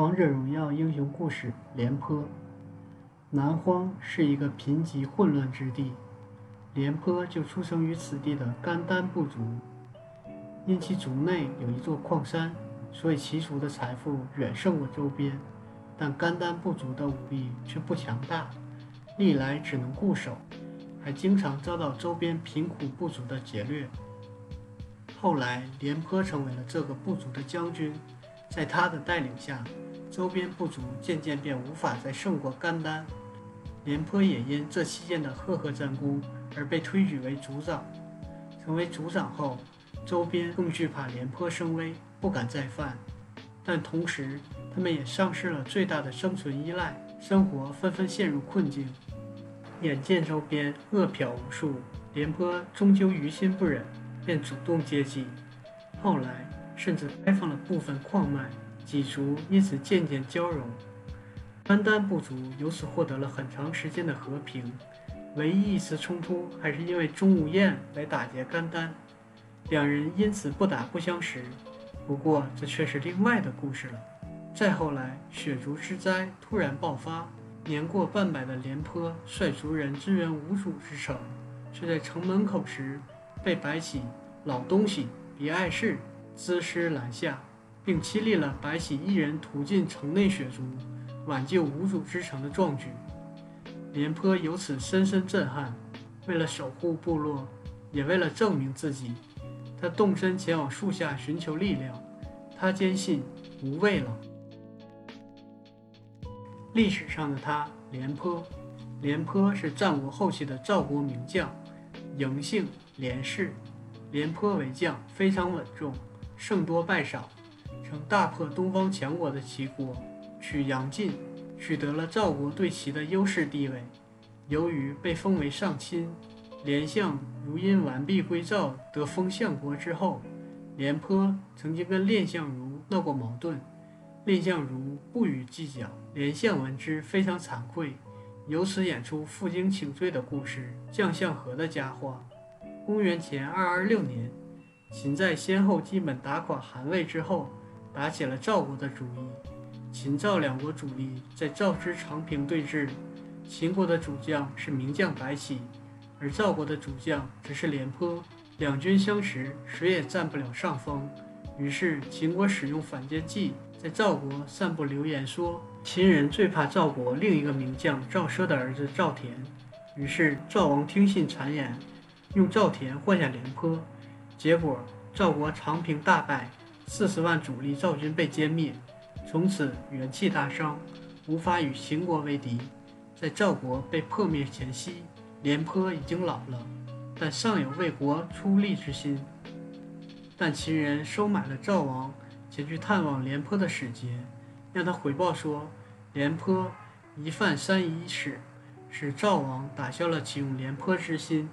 王者荣耀英雄故事：廉颇。南荒是一个贫瘠混乱之地，廉颇就出生于此地的甘丹部族。因其族内有一座矿山，所以其族的财富远胜过周边。但甘丹部族的武力却不强大，历来只能固守，还经常遭到周边贫苦部族的劫掠。后来，廉颇成为了这个部族的将军。在他的带领下，周边部族渐渐便无法再胜过甘丹。廉颇也因这期间的赫赫战功而被推举为族长。成为族长后，周边更惧怕廉颇声威，不敢再犯。但同时，他们也丧失了最大的生存依赖，生活纷纷陷入困境。眼见周边饿殍无数，廉颇终究于心不忍，便主动接济。后来。甚至开放了部分矿脉，几族因此渐渐交融。甘丹部族由此获得了很长时间的和平，唯一一次冲突还是因为钟无艳来打劫甘丹，两人因此不打不相识。不过这却是另外的故事了。再后来，血族之灾突然爆发，年过半百的廉颇率族人支援吴主之城，却在城门口时被白起老东西别碍事。滋师拦下，并亲历了白起一人屠尽城内血族，挽救无主之城的壮举。廉颇由此深深震撼。为了守护部落，也为了证明自己，他动身前往树下寻求力量。他坚信无畏了。历史上的他，廉颇。廉颇是战国后期的赵国名将，嬴姓，廉氏。廉颇为将，非常稳重。胜多败少，曾大破东方强国的齐国，取阳晋，取得了赵国对齐的优势地位。由于被封为上卿，廉相如因完璧归赵，得封相国之后，廉颇曾经跟蔺相如闹过矛盾，蔺相如不予计较。廉相闻之非常惭愧，由此演出负荆请罪的故事，将相和的佳话。公元前二二六年。秦在先后基本打垮韩魏之后，打起了赵国的主意。秦赵两国主力在赵之长平对峙，秦国的主将是名将白起，而赵国的主将则是廉颇。两军相持，谁也占不了上风。于是秦国使用反间计，在赵国散布流言说秦人最怕赵国另一个名将赵奢的儿子赵田。于是赵王听信谗言，用赵田换下廉颇。结果，赵国长平大败，四十万主力赵军被歼灭，从此元气大伤，无法与秦国为敌。在赵国被破灭前夕，廉颇已经老了，但尚有为国出力之心。但秦人收买了赵王前去探望廉颇的使节，让他回报说，廉颇一犯三仪使，使赵王打消了启用廉颇之心。